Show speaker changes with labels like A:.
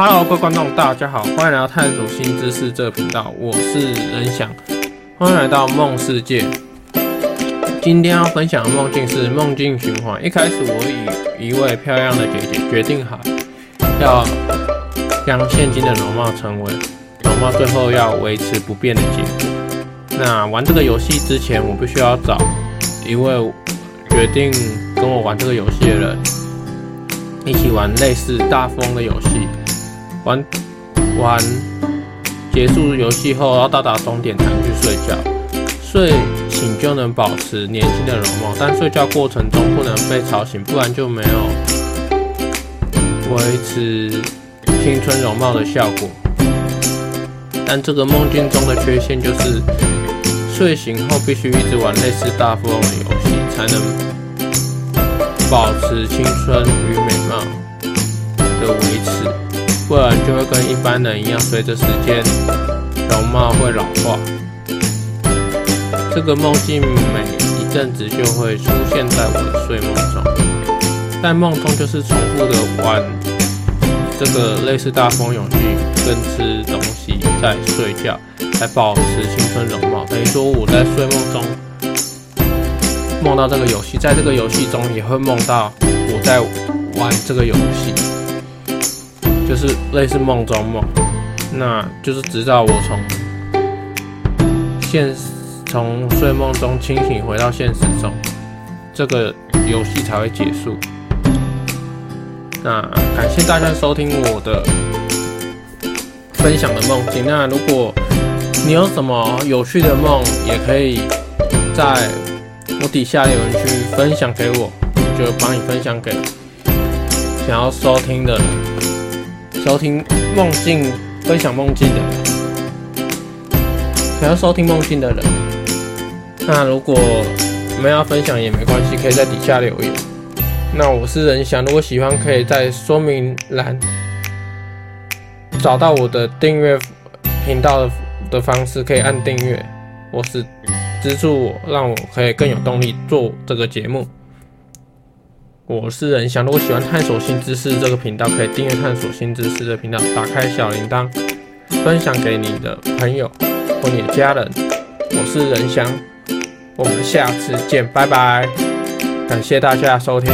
A: Hello，各位观众，大家好，欢迎来到探索新知识这个频道，我是任翔，欢迎来到梦世界。今天要分享的梦境是梦境循环。一开始，我与一位漂亮的姐姐决定好，要将现今的容貌成为容貌，最后要维持不变的结果。那玩这个游戏之前，我必须要找一位决定跟我玩这个游戏的人，一起玩类似大富翁的游戏。玩玩结束游戏后，要到达终点才能去睡觉。睡醒就能保持年轻的容貌，但睡觉过程中不能被吵醒，不然就没有维持青春容貌的效果。但这个梦境中的缺陷就是，睡醒后必须一直玩类似大富翁的游戏，才能保持青春与美貌的维持。不然就会跟一般人一样，随着时间容貌会老化。这个梦境每一阵子就会出现在我的睡梦中，在梦中就是重复的玩这个类似大富翁游戏，跟吃东西，在睡觉，来保持青春容貌。等于说我在睡梦中梦到这个游戏，在这个游戏中也会梦到我在玩这个游戏。就是类似梦中梦，那就是直到我从现从睡梦中清醒回到现实中，这个游戏才会结束。那感谢大家收听我的分享的梦境。那如果你有什么有趣的梦，也可以在我底下留言区分享给我，就帮你分享给想要收听的人。收听梦境，分享梦境的人，想要收听梦境的人，那如果没有要分享也没关系，可以在底下留言。那我是人翔，如果喜欢，可以在说明栏找到我的订阅频道的方式，可以按订阅，或是资助我，让我可以更有动力做这个节目。我是任翔，如果喜欢探索新知识这个频道，可以订阅探索新知识的频道，打开小铃铛，分享给你的朋友或你的家人。我是任翔，我们下次见，拜拜，感谢大家收听。